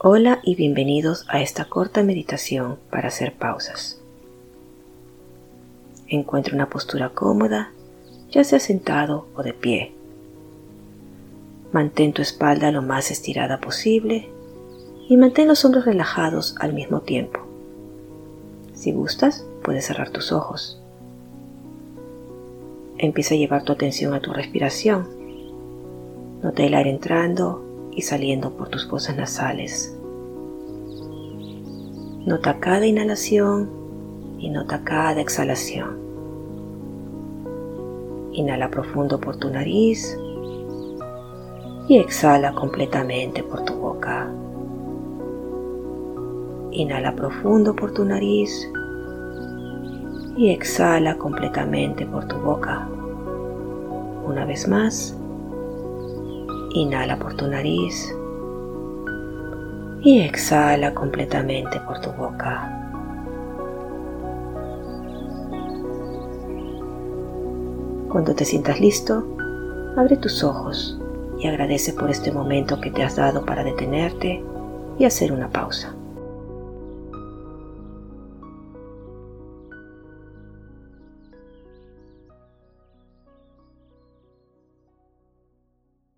Hola y bienvenidos a esta corta meditación para hacer pausas. Encuentra una postura cómoda, ya sea sentado o de pie. Mantén tu espalda lo más estirada posible y mantén los hombros relajados al mismo tiempo. Si gustas, puedes cerrar tus ojos. Empieza a llevar tu atención a tu respiración. Nota el aire entrando y saliendo por tus fosas nasales. Nota cada inhalación y nota cada exhalación. Inhala profundo por tu nariz y exhala completamente por tu boca. Inhala profundo por tu nariz y exhala completamente por tu boca. Una vez más, inhala por tu nariz y exhala completamente por tu boca. Cuando te sientas listo, abre tus ojos y agradece por este momento que te has dado para detenerte y hacer una pausa.